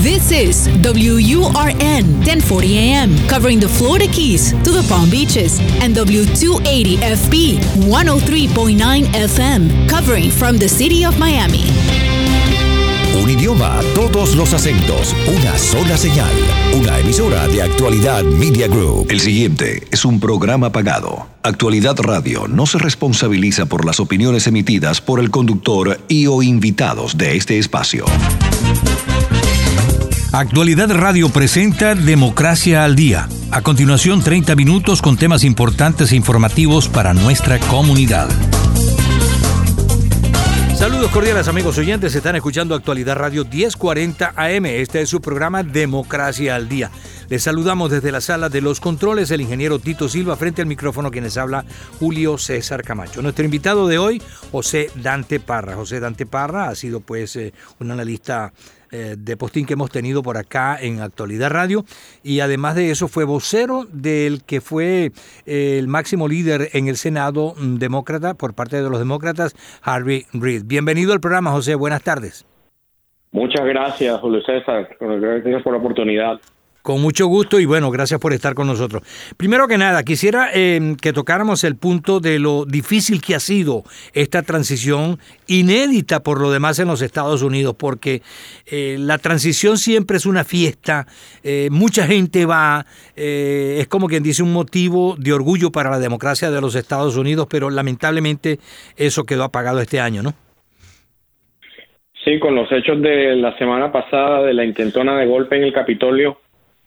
This is WURN 1040 AM, covering the Florida Keys to the Palm Beaches, and W280 FB 103.9 FM, covering from the city of Miami. Un idioma, todos los acentos, una sola señal. Una emisora de Actualidad Media Group. El siguiente es un programa pagado. Actualidad Radio no se responsabiliza por las opiniones emitidas por el conductor y o invitados de este espacio. Actualidad Radio presenta Democracia al Día. A continuación, 30 minutos con temas importantes e informativos para nuestra comunidad. Saludos cordiales amigos oyentes, están escuchando Actualidad Radio 1040 AM. Este es su programa Democracia al Día. Les saludamos desde la sala de los controles el ingeniero Tito Silva frente al micrófono quienes habla Julio César Camacho. Nuestro invitado de hoy, José Dante Parra. José Dante Parra ha sido pues eh, un analista de postín que hemos tenido por acá en Actualidad Radio y además de eso fue vocero del que fue eh, el máximo líder en el Senado mm, demócrata por parte de los demócratas, Harvey Reid. Bienvenido al programa, José. Buenas tardes. Muchas gracias, Julio César. Gracias por la oportunidad. Con mucho gusto y bueno, gracias por estar con nosotros. Primero que nada, quisiera eh, que tocáramos el punto de lo difícil que ha sido esta transición inédita por lo demás en los Estados Unidos, porque eh, la transición siempre es una fiesta, eh, mucha gente va, es como quien dice un motivo de orgullo para la democracia de los Estados Unidos, pero lamentablemente eso quedó apagado este año, ¿no? Sí, con los hechos de la semana pasada de la intentona de golpe en el Capitolio,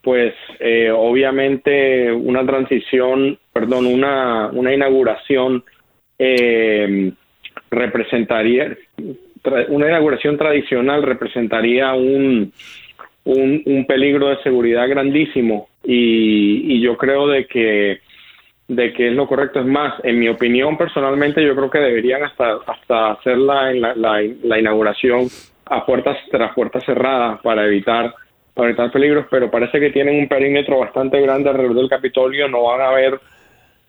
pues eh, obviamente una transición, perdón, una, una inauguración eh, representaría, una inauguración tradicional representaría un, un, peligro de seguridad grandísimo y, yo creo de que de que es lo correcto. Es más, en mi opinión personalmente yo creo que deberían hasta, hasta hacer la, la, la inauguración a puertas tras puertas cerradas para evitar para evitar peligros, pero parece que tienen un perímetro bastante grande alrededor del Capitolio, no van a ver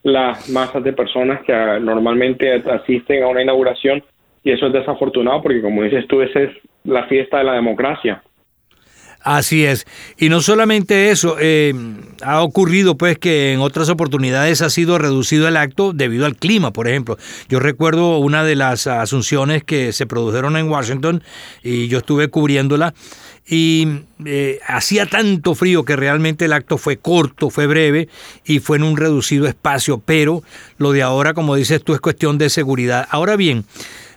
las masas de personas que ah, normalmente asisten a una inauguración y eso es desafortunado porque como dices tú, esa es la fiesta de la democracia. Así es. Y no solamente eso, eh, ha ocurrido pues que en otras oportunidades ha sido reducido el acto debido al clima, por ejemplo. Yo recuerdo una de las asunciones que se produjeron en Washington y yo estuve cubriéndola y eh, hacía tanto frío que realmente el acto fue corto, fue breve y fue en un reducido espacio, pero lo de ahora, como dices tú, es cuestión de seguridad. Ahora bien,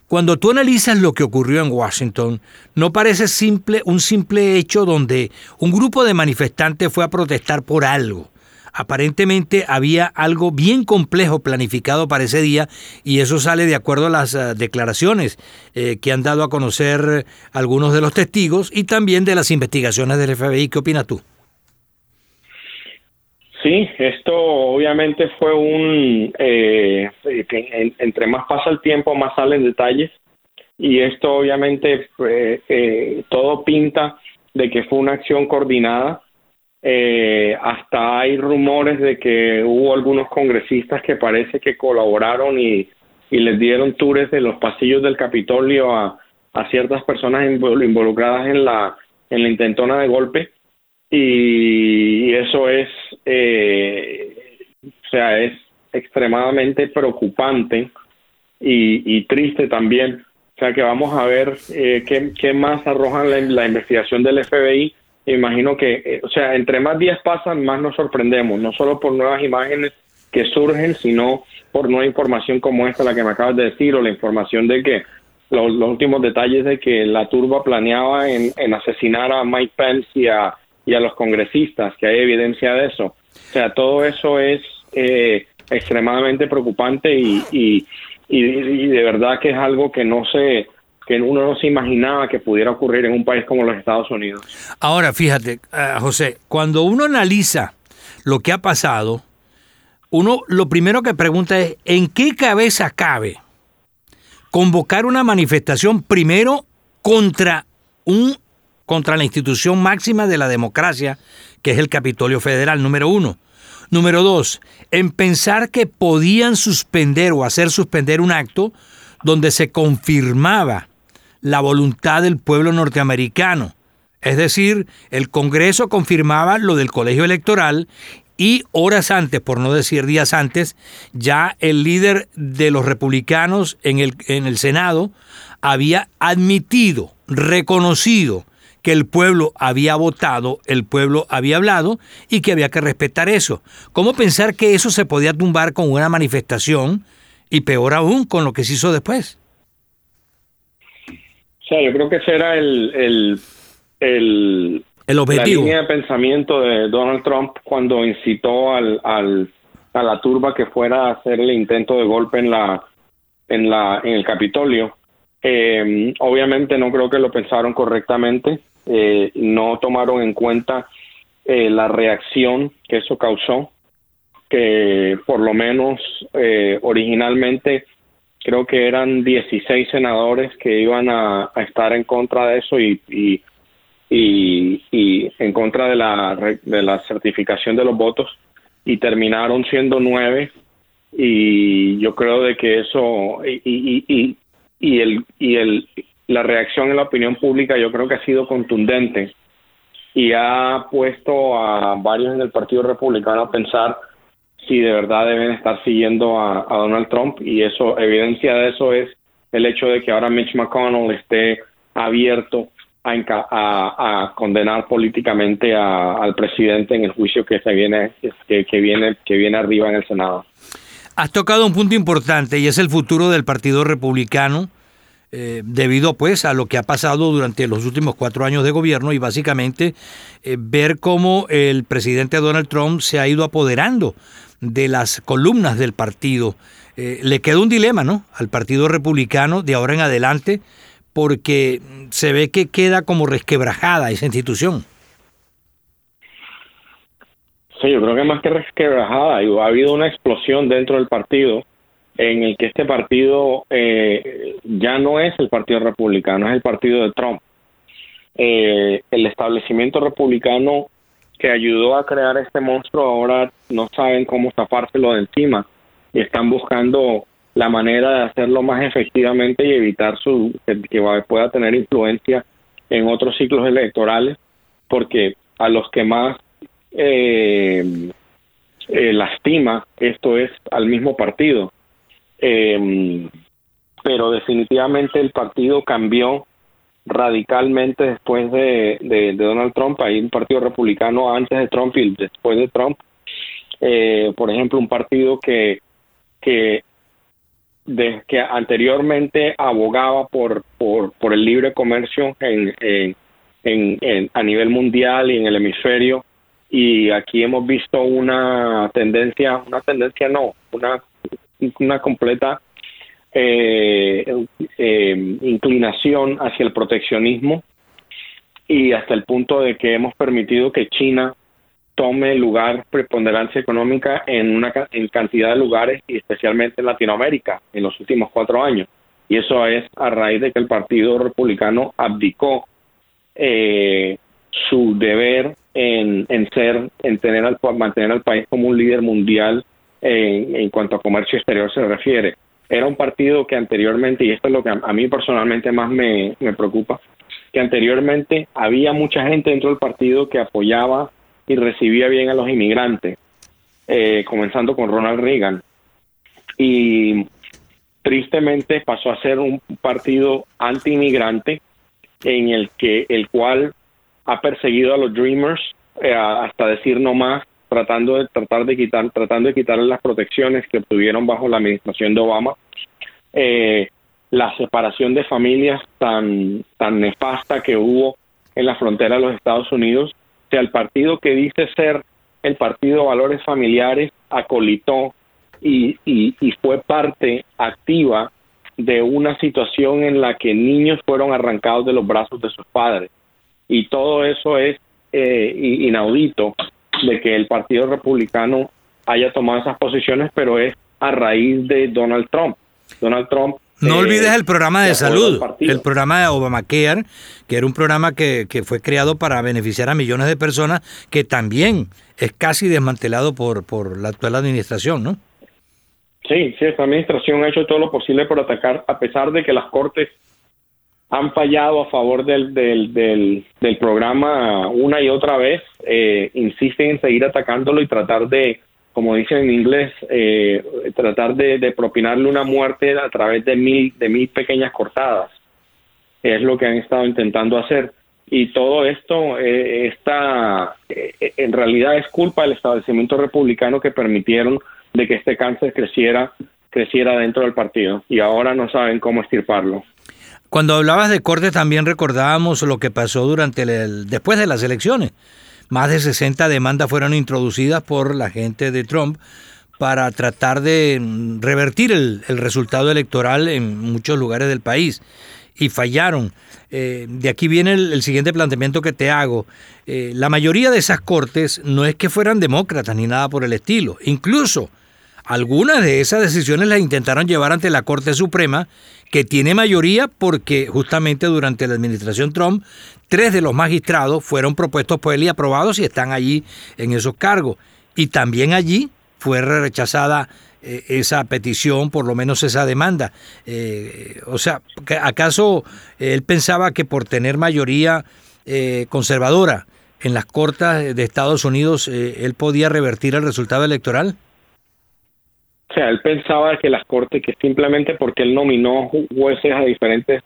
cuando tú analizas lo que ocurrió en Washington, no parece simple un simple hecho donde un grupo de manifestantes fue a protestar por algo aparentemente había algo bien complejo planificado para ese día y eso sale de acuerdo a las eh, declaraciones eh, que han dado a conocer algunos de los testigos y también de las investigaciones del FBI. ¿Qué opinas tú? Sí, esto obviamente fue un... Eh, entre más pasa el tiempo, más salen detalles y esto obviamente todo pinta de que fue una acción coordinada eh, hasta hay rumores de que hubo algunos congresistas que parece que colaboraron y, les dieron tours de los pasillos del Capitolio a, ciertas personas involucradas en la, en la intentona de golpe y, eso es, eh, o sea, es extremadamente preocupante y, triste también. O sea que vamos a ver eh, qué, qué, más arrojan la, la investigación del FBI imagino que, eh, o sea, entre más días pasan, más nos sorprendemos, no solo por nuevas imágenes que surgen, sino por nueva información como esta, la que me acabas de decir, o la información de que los, últimos detalles de que la turba planeaba en, asesinar a Mike Pence y a, y a los congresistas, que hay evidencia de eso. O sea, todo eso es eh, extremadamente preocupante y, y, y de verdad que es algo que no se que uno no se imaginaba que pudiera ocurrir en un país como los Estados Unidos. Ahora, fíjate, eh, José, cuando uno analiza lo que ha pasado, uno lo primero que pregunta es, ¿en qué cabeza cabe convocar una manifestación primero contra un contra la institución máxima de la democracia, que es el Capitolio Federal, número uno. Número dos, en pensar que podían suspender o hacer suspender un acto donde se confirmaba la voluntad del pueblo norteamericano Es decir, el Congreso confirmaba lo del colegio electoral y horas antes, por no decir días antes, ya el líder de los republicanos en el, en el Senado había admitido, reconocido que el pueblo había votado, el pueblo había hablado y que había que respetar eso. ¿Cómo pensar que eso se podía tumbar con una manifestación y peor aún con lo que se hizo después? Sea, yo creo que ese era el, el, el, el objetivo. La línea de pensamiento de Donald Trump cuando incitó al, al, a la turba que fuera a hacer el intento de golpe en la en la en el Capitolio. Eh, obviamente no creo que lo pensaron correctamente, eh, no tomaron en cuenta eh, la reacción que eso causó, que por lo menos eh, originalmente creo que eran 16 senadores que iban a, estar en contra de eso y, y, y, en contra de la, de la certificación de los votos y terminaron siendo nueve y yo creo de que eso y, y, y el y el la reacción en la opinión pública yo creo que ha sido contundente y ha puesto a varios en el Partido Republicano a pensar si de verdad deben estar siguiendo a, Donald Trump y eso evidencia de eso es el hecho de que ahora Mitch McConnell esté abierto a, a, condenar políticamente al presidente en el juicio que se viene que, viene que viene arriba en el Senado. Has tocado un punto importante y es el futuro del Partido Republicano. Eh, debido pues a lo que ha pasado durante los últimos cuatro años de gobierno y básicamente eh, ver cómo el presidente Donald Trump se ha ido apoderando de las columnas del partido. Eh, le queda un dilema, ¿no? Al Partido Republicano de ahora en adelante, porque se ve que queda como resquebrajada esa institución. Sí, yo creo que más que resquebrajada, ha habido una explosión dentro del partido en el que este partido eh, ya no es el Partido Republicano, es el partido de Trump. Eh, el establecimiento republicano que ayudó a crear este monstruo ahora no saben cómo tapárselo de encima. Y están buscando la manera de hacerlo más efectivamente y evitar su que pueda tener influencia en otros ciclos electorales porque a los que más eh, eh, lastima esto es al mismo partido. Eh, pero definitivamente el partido cambió radicalmente después de, Donald Trump. Hay un partido republicano antes de Trump y después de Trump. Eh, por ejemplo, un partido que, que, que anteriormente abogaba por, por, por el libre comercio en, en, en, a nivel mundial y en el hemisferio. Y aquí hemos visto una tendencia, una tendencia no, una, una completa eh, eh, inclinación hacia el proteccionismo y hasta el punto de que hemos permitido que China tome lugar preponderancia económica en una en cantidad de lugares y especialmente en Latinoamérica en los últimos cuatro años. Y eso es a raíz de que el Partido Republicano abdicó eh, su deber en, en ser en tener al mantener al país como un líder mundial en, en cuanto a comercio exterior se refiere era un partido que anteriormente, y esto es lo que a, mí personalmente más me, preocupa, que anteriormente había mucha gente dentro del partido que apoyaba y recibía bien a los inmigrantes, eh, comenzando con Ronald Reagan. Y tristemente pasó a ser un partido anti-inmigrante en el que el cual ha perseguido a los Dreamers eh, hasta decir no más tratando de tratar de quitar tratando de quitarle las protecciones que obtuvieron bajo la administración de Obama eh, la separación de familias tan tan nefasta que hubo en la frontera de los Estados Unidos o sea el partido que dice ser el partido valores familiares acolitó y, y, y fue parte activa de una situación en la que niños fueron arrancados de los brazos de sus padres. Y todo eso es eh, inaudito de que el Partido Republicano haya tomado esas posiciones, pero es a raíz de Donald Trump. Donald Trump no eh, olvides el programa de salud, el programa de Obamacare, que era un programa que, que, fue creado para beneficiar a millones de personas, que también es casi desmantelado por, por la actual administración, ¿no? Sí, sí, esta administración ha hecho todo lo posible por atacar, a pesar de que las cortes han fallado a favor del, del, del, programa una y otra vez, eh, insisten en seguir atacándolo y tratar de, como dicen en inglés, eh, tratar de, propinarle una muerte a través de mil, de mil pequeñas cortadas. Es lo que han estado intentando hacer. Y todo esto eh, está, eh, en realidad es culpa del establecimiento republicano que permitieron de que este cáncer creciera creciera dentro del partido y ahora no saben cómo estirparlo. Cuando hablabas de corte también recordábamos lo que pasó durante el, después de las elecciones. Más de 60 demandas fueron introducidas por la gente de Trump para tratar de revertir el, resultado electoral en muchos lugares del país y fallaron. Eh, de aquí viene el, siguiente planteamiento que te hago. Eh, la mayoría de esas cortes no es que fueran demócratas ni nada por el estilo. Incluso algunas de esas decisiones las intentaron llevar ante la Corte Suprema, que tiene mayoría porque justamente durante la administración Trump, tres de los magistrados fueron propuestos por él y aprobados y están allí en esos cargos. Y también allí fue rechazada eh, esa petición, por lo menos esa demanda. Eh, o sea, ¿acaso él pensaba que por tener mayoría eh, conservadora en las cortes de Estados Unidos, él podía revertir el resultado electoral? O sea, él pensaba que las cortes, que simplemente porque él nominó jueces a diferentes,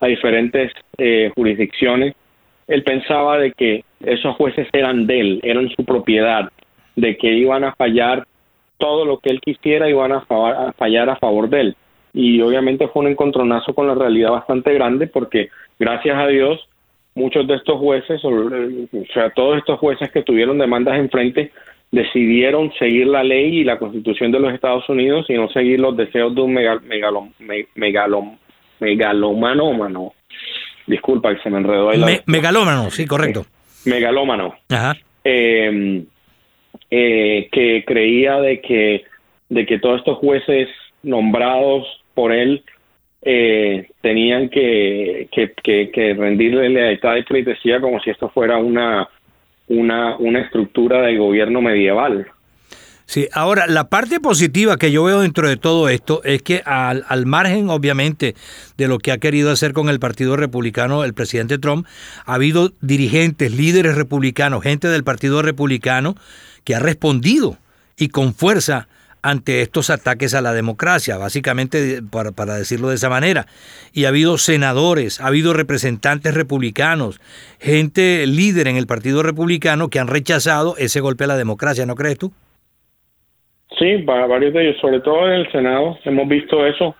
a diferentes eh, jurisdicciones, él pensaba de que esos jueces eran de él, eran su propiedad, de que iban a fallar todo lo que él quisiera, iban a, fallar a favor de él. Y obviamente fue un encontronazo con la realidad bastante grande porque, gracias a Dios, muchos de estos jueces, o sea, todos estos jueces que tuvieron demandas enfrente, decidieron seguir la ley y la constitución de los Estados Unidos y no seguir los deseos de un megal, megalómano. Disculpa que se me enredó ahí. La... megalómano, sí, correcto. megalómano. Ajá. Em, eh, que creía de que, de que todos estos jueces nombrados por él eh, tenían que, que, que, que rendirle lealtad y pleitesía como si esto fuera una una, una estructura de gobierno medieval. Sí, ahora la parte positiva que yo veo dentro de todo esto es que al, al, margen, obviamente, de lo que ha querido hacer con el Partido Republicano el presidente Trump, ha habido dirigentes, líderes republicanos, gente del Partido Republicano que ha respondido y con fuerza ante estos ataques a la democracia, básicamente para, decirlo de esa manera. Y ha habido senadores, ha habido representantes republicanos, gente líder en el Partido Republicano que han rechazado ese golpe a la democracia, ¿no crees tú? Sí, varios de ellos, sobre todo en el Senado, hemos visto eso,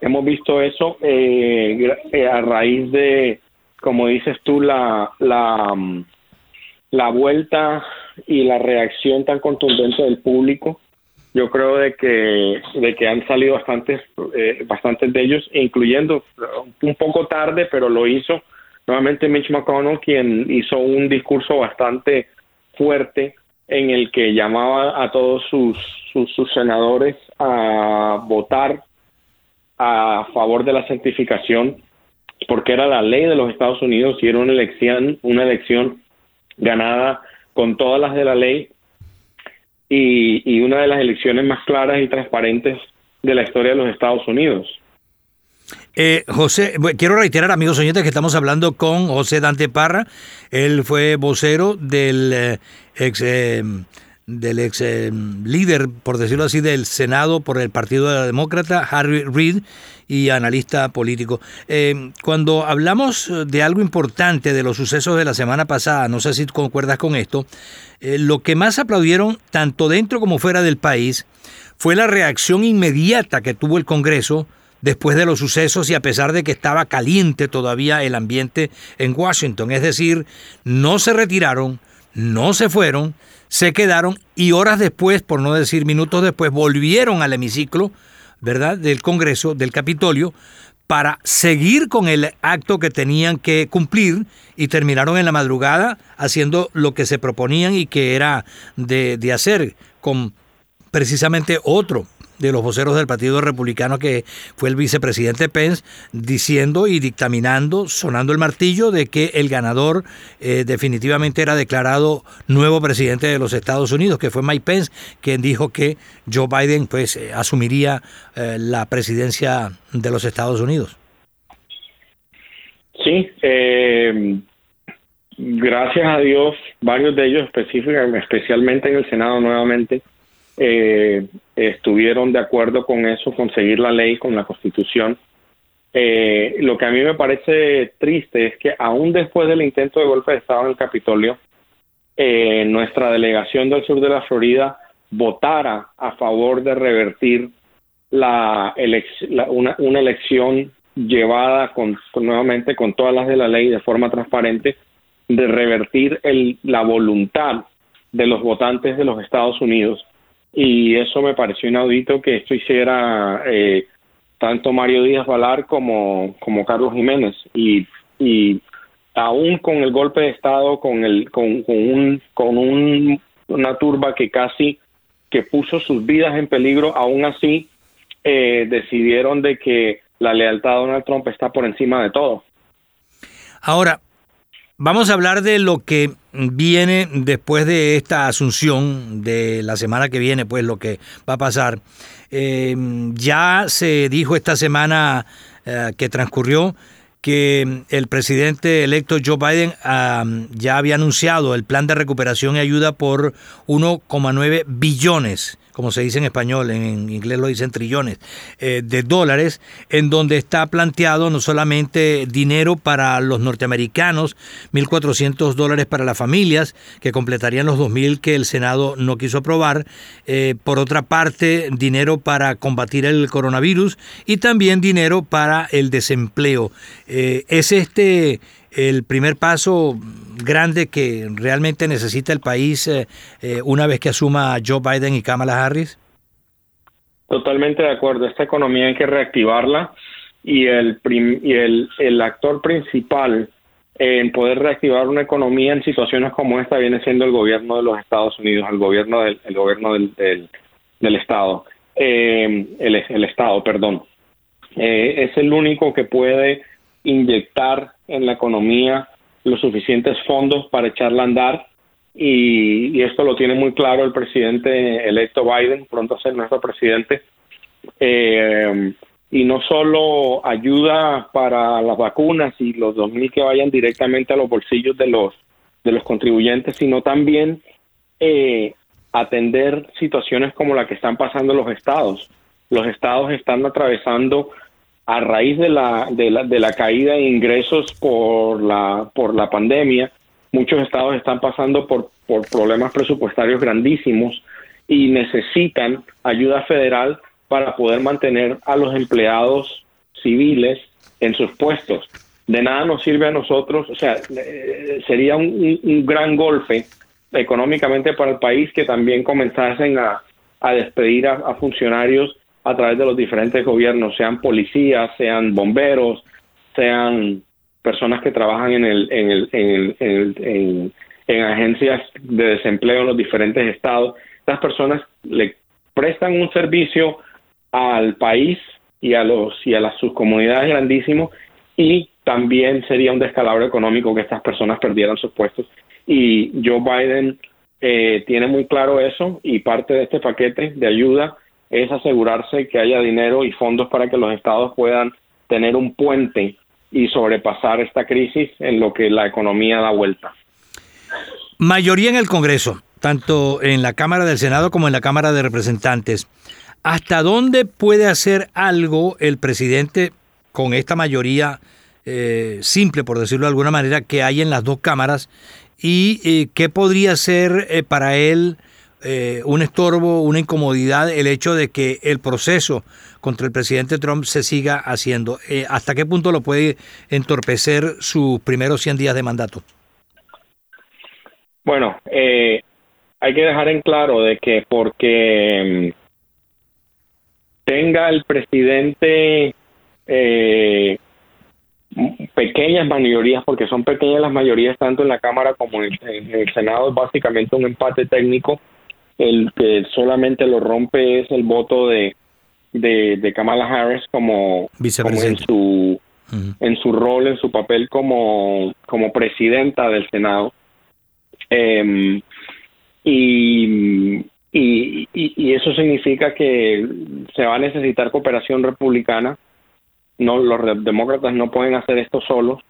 hemos visto eso eh, eh, a raíz de, como dices tú, la, la, mm, la vuelta y la reacción tan contundente del público yo creo de que de que han salido bastantes eh, bastantes de ellos incluyendo un poco tarde pero lo hizo. Nuevamente Mitch McConnell quien hizo un discurso bastante fuerte en el que llamaba a todos sus, sus, senadores a votar a favor de la certificación porque era la ley de los Estados Unidos y era una elección una elección ganada con todas las de la ley y, una de las elecciones más claras y transparentes de la historia de los Estados Unidos. Eh, José, quiero reiterar, amigos oyentes, que estamos hablando con José Dante Parra. Él fue vocero del eh, ex eh, del ex eh, líder, por decirlo así, del Senado por el Partido Demócrata, Harry Reid, y analista político. Eh, cuando hablamos de algo importante de los sucesos de la semana pasada, no sé si concuerdas con esto, eh, lo que más aplaudieron, tanto dentro como fuera del país, fue la reacción inmediata que tuvo el Congreso después de los sucesos y a pesar de que estaba caliente todavía el ambiente en Washington. Es decir, no se retiraron, no se fueron, se quedaron y horas después, por no decir minutos después, volvieron al hemiciclo, ¿verdad?, del Congreso, del Capitolio, para seguir con el acto que tenían que cumplir y terminaron en la madrugada haciendo lo que se proponían y que era de, de hacer con precisamente otro de los voceros del Partido Republicano, que fue el vicepresidente Pence, diciendo y dictaminando, sonando el martillo de que el ganador eh, definitivamente era declarado nuevo presidente de los Estados Unidos, que fue Mike Pence, quien dijo que Joe Biden pues eh, asumiría eh, la presidencia de los Estados Unidos. Sí, eh, gracias a Dios, varios de ellos específicamente, especialmente en el Senado nuevamente, eh, estuvieron de acuerdo con eso, con seguir la ley, con la Constitución. Eh, lo que a mí me parece triste es que aún después del intento de golpe de Estado en el Capitolio, eh, nuestra delegación del sur de la Florida votara a favor de revertir la, una, elección llevada con, nuevamente con todas las de la ley de forma transparente de revertir el, la voluntad de los votantes de los Estados Unidos y eso me pareció inaudito que esto hiciera eh, tanto Mario Díaz Valar como, como Carlos Jiménez. Y, y aún con el golpe de estado con el con, con un con un, una turba que casi que puso sus vidas en peligro aún así eh, decidieron de que la lealtad a Donald Trump está por encima de todo. Ahora Vamos a hablar de lo que viene después de esta asunción de la semana que viene, pues lo que va a pasar. Eh, ya se dijo esta semana eh, que transcurrió que el presidente electo Joe Biden ah, ya había anunciado el plan de recuperación y ayuda por 1,9 billones como se dice en español, en inglés lo dicen trillones, eh, de dólares, en donde está planteado no solamente dinero para los norteamericanos, 1.400 dólares para las familias, que completarían los 2.000 que el Senado no quiso aprobar, eh, por otra parte, dinero para combatir el coronavirus y también dinero para el desempleo. Eh, es este el primer paso grande que realmente necesita el país eh, eh, una vez que asuma Joe Biden y Kamala Harris? Totalmente de acuerdo. Esta economía hay que reactivarla y el, y el, el actor principal en poder reactivar una economía en situaciones como esta viene siendo el gobierno de los Estados Unidos, el gobierno del, el gobierno del, del, Estado, eh, el, el Estado, perdón. es el único que puede inyectar en la economía los suficientes fondos para echarla a andar y, esto lo tiene muy claro el presidente electo Biden, pronto a ser nuestro presidente. Eh, y no solo ayuda para las vacunas y los 2.000 que vayan directamente a los bolsillos de los, de los contribuyentes, sino también eh, atender situaciones como la que están pasando los estados. Los estados están atravesando a raíz de la, de la, de la caída de ingresos por la, por la pandemia, muchos estados están pasando por, por problemas presupuestarios grandísimos y necesitan ayuda federal para poder mantener a los empleados civiles en sus puestos. De nada nos sirve a nosotros, o sea, eh, sería un, gran golpe económicamente para el país que también comenzasen a, a despedir a funcionarios a través de los diferentes gobiernos, sean policías, sean bomberos, sean personas que trabajan en, el, en, el, en, el, en, agencias de desempleo en los diferentes estados. Estas personas le prestan un servicio al país y a los y a las sus comunidades grandísimos y también sería un descalabro económico que estas personas perdieran sus puestos y Joe Biden eh, tiene muy claro eso y parte de este paquete de ayuda es asegurarse que haya dinero y fondos para que los estados puedan tener un puente y sobrepasar esta crisis en lo que la economía da vuelta. Mayoría en el Congreso, tanto en la Cámara del Senado como en la Cámara de Representantes. ¿Hasta dónde puede hacer algo el presidente con esta mayoría eh, simple, por decirlo de alguna manera, que hay en las dos cámaras? ¿Y eh, qué podría ser eh, para él eh, un estorbo, una incomodidad el hecho de que el proceso contra el presidente Trump se siga haciendo. Eh, ¿Hasta qué punto lo puede entorpecer sus primeros 100 días de mandato? Bueno, eh, hay que dejar en claro de que porque mm, tenga el presidente pequeñas mayorías, porque son pequeñas las mayorías tanto en la Cámara como en el Senado, es básicamente un empate técnico el que solamente lo rompe es el voto de, de, Kamala Harris como, en su en su rol, en su papel como, como presidenta del Senado. Em, y, y, y, eso significa que se va a necesitar cooperación republicana. No, los demócratas no pueden hacer esto solos.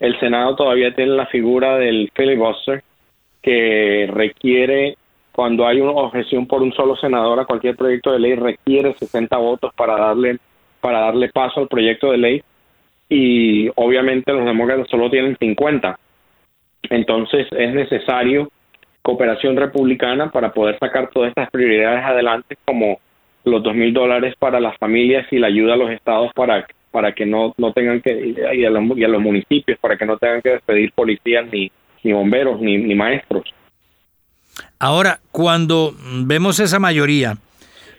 el Senado todavía tiene la figura del filibuster que requiere cuando hay una objeción por un solo senador a cualquier proyecto de ley requiere 60 votos para darle para darle paso al proyecto de ley y obviamente los demócratas solo tienen 50. Entonces es necesario cooperación republicana para poder sacar todas estas prioridades adelante como los dos mil dólares para las familias y la ayuda a los estados para para que no, no tengan que y a, los, y a los municipios para que no tengan que despedir policías ni, ni bomberos ni, ni maestros. Ahora, cuando vemos esa mayoría,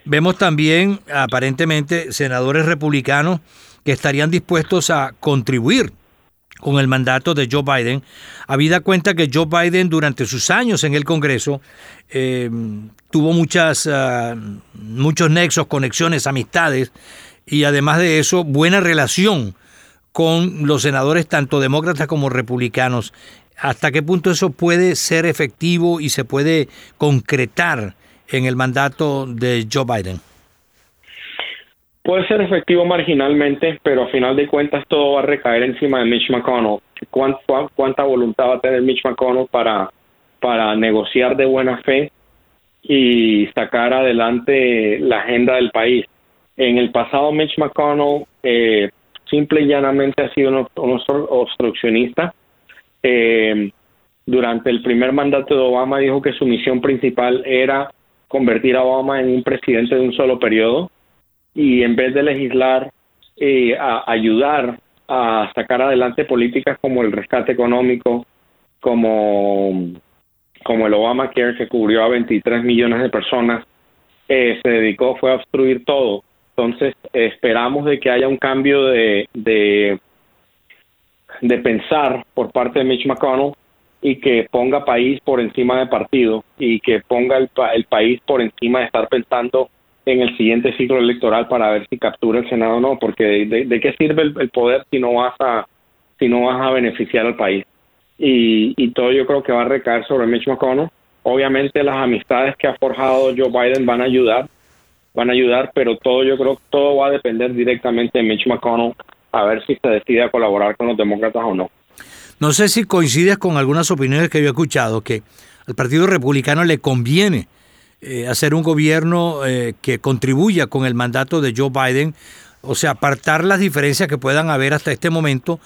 vemos también aparentemente senadores republicanos que estarían dispuestos a contribuir con el mandato de Joe Biden, habida cuenta que Joe Biden durante sus años en el Congreso eh, tuvo muchas, uh, muchos nexos, conexiones, amistades y además de eso buena relación con los senadores tanto demócratas como republicanos. ¿Hasta qué punto eso puede ser efectivo y se puede concretar en el mandato de Joe Biden? Puede ser efectivo marginalmente, pero a final de cuentas todo va a recaer encima de Mitch McConnell. ¿Cuánta, voluntad va a tener Mitch McConnell para, para negociar de buena fe y sacar adelante la agenda del país? En el pasado Mitch McConnell eh, simple y llanamente ha sido un, obstruccionista. Eh, durante el primer mandato de Obama dijo que su misión principal era convertir a Obama en un presidente de un solo periodo y en vez de legislar, eh, a ayudar a sacar adelante políticas como el rescate económico, como, como el Obamacare que cubrió a 23 millones de personas, eh, se dedicó fue a obstruir todo. Entonces esperamos de que haya un cambio de, de, de pensar por parte de Mitch McConnell y que ponga país por encima de partido y que ponga el, el país por encima de estar pensando en el siguiente ciclo electoral para ver si captura el Senado o no, porque de, qué sirve el, poder si no vas a si no vas a beneficiar al país. Y, y todo yo creo que va a recaer sobre Mitch McConnell. Obviamente las amistades que ha forjado Joe Biden van a ayudar, van a ayudar, pero todo yo creo todo va a depender directamente de Mitch McConnell a ver si se decide a colaborar con los demócratas o no. No sé si coincides con algunas opiniones que yo he escuchado, que al Partido Republicano le conviene eh, hacer un gobierno eh, que contribuya con el mandato de Joe Biden, o sea, apartar las diferencias que puedan haber hasta este momento,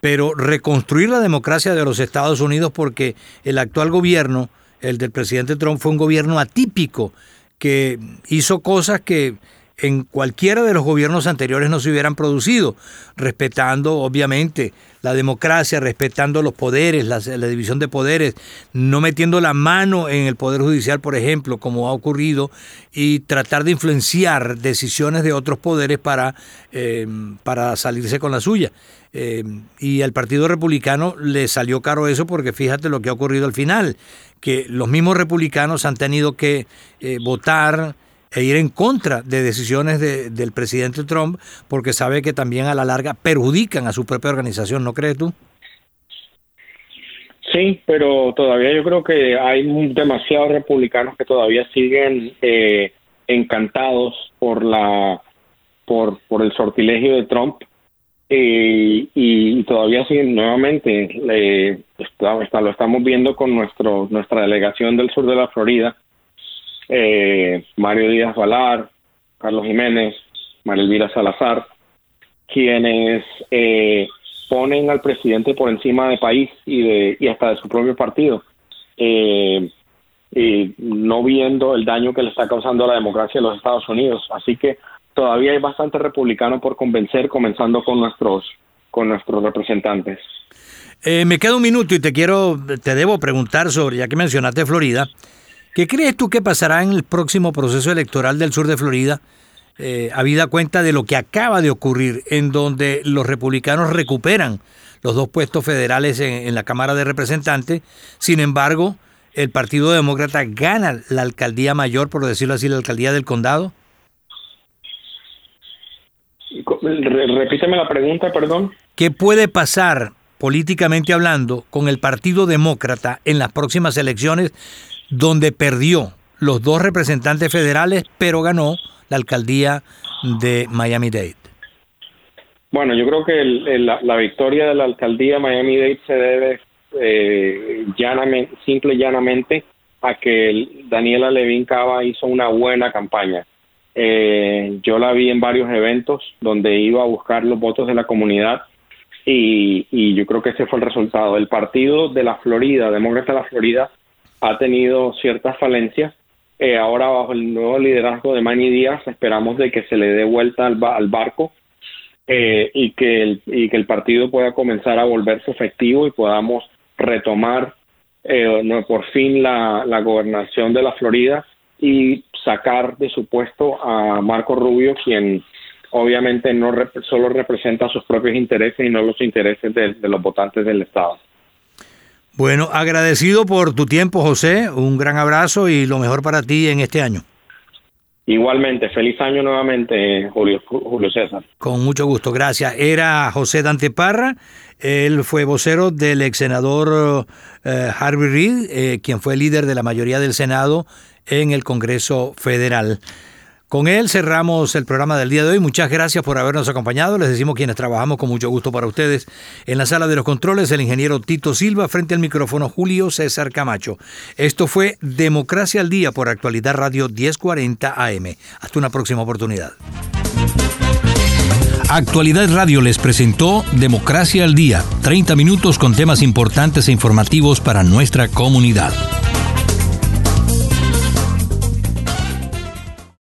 pero reconstruir la democracia de los Estados Unidos porque el actual gobierno, el del presidente Trump, fue un gobierno atípico que hizo cosas que en cualquiera de los gobiernos anteriores no se hubieran producido, respetando obviamente la democracia, respetando los poderes, la, división de poderes, no metiendo la mano en el Poder Judicial, por ejemplo, como ha ocurrido, y tratar de influenciar decisiones de otros poderes para, eh, para salirse con la suya. Eh, y al Partido Republicano le salió caro eso porque fíjate lo que ha ocurrido al final, que los mismos republicanos han tenido que eh, votar e ir en contra de decisiones del presidente Trump porque sabe que también a la larga perjudican a su propia organización, ¿no crees tú? Sí, pero todavía yo creo que hay demasiados republicanos que todavía siguen eh, encantados por la por, el sortilegio de Trump eh, y, todavía siguen nuevamente le, lo estamos viendo con nuestro nuestra delegación del sur de la Florida eh, Mario Díaz Valar, Carlos Jiménez, María Elvira Salazar, quienes eh, ponen al presidente por encima del país y, de, y hasta de su propio partido, eh, y no viendo el daño que le está causando a la democracia de los Estados Unidos. Así que todavía hay bastante republicano por convencer, comenzando con nuestros, con nuestros representantes. me queda un minuto y te quiero, te debo preguntar sobre, ya que mencionaste Florida, ¿Qué crees tú que pasará en el próximo proceso electoral del sur de Florida, eh, habida cuenta de lo que acaba de ocurrir, en donde los republicanos recuperan los dos puestos federales en, la Cámara de Representantes? Sin embargo, el Partido Demócrata gana la alcaldía mayor, por decirlo así, la alcaldía del condado. Repíteme la pregunta, perdón. ¿Qué puede pasar políticamente hablando con el Partido Demócrata en las próximas elecciones donde perdió los dos representantes federales, pero ganó la alcaldía de Miami-Dade. Bueno, yo creo que la, victoria de la alcaldía Miami-Dade se debe eh, llanamente, simple y llanamente a que Daniela Levin Cava hizo una buena campaña. Eh, yo la vi en varios eventos donde iba a buscar los votos de la comunidad y, y yo creo que ese fue el resultado. El partido de la Florida, Demócrata de la Florida, ha tenido ciertas falencias. Eh, ahora bajo el nuevo liderazgo de Manny Díaz esperamos de que se le dé vuelta al, al barco eh, y, que el, y que el partido pueda comenzar a volverse efectivo y podamos retomar eh, por fin la, gobernación de la Florida y sacar de su puesto a Marco Rubio, quien obviamente no solo representa sus propios intereses y no los intereses de, los votantes del Estado. Bueno, agradecido por tu tiempo, José. Un gran abrazo y lo mejor para ti en este año. Igualmente, feliz año nuevamente, Julio, Julio César. Con mucho gusto, gracias. Era José Dante Parra, él fue vocero del ex senador eh, Harvey Reid, eh, quien fue líder de la mayoría del Senado en el Congreso Federal. Con él cerramos el programa del día de hoy. Muchas gracias por habernos acompañado. Les decimos quienes trabajamos con mucho gusto para ustedes. En la sala de los controles, el ingeniero Tito Silva, frente al micrófono Julio César Camacho. Esto fue Democracia al Día por Actualidad Radio 1040 AM. Hasta una próxima oportunidad. Actualidad Radio les presentó Democracia al Día, 30 minutos con temas importantes e informativos para nuestra comunidad.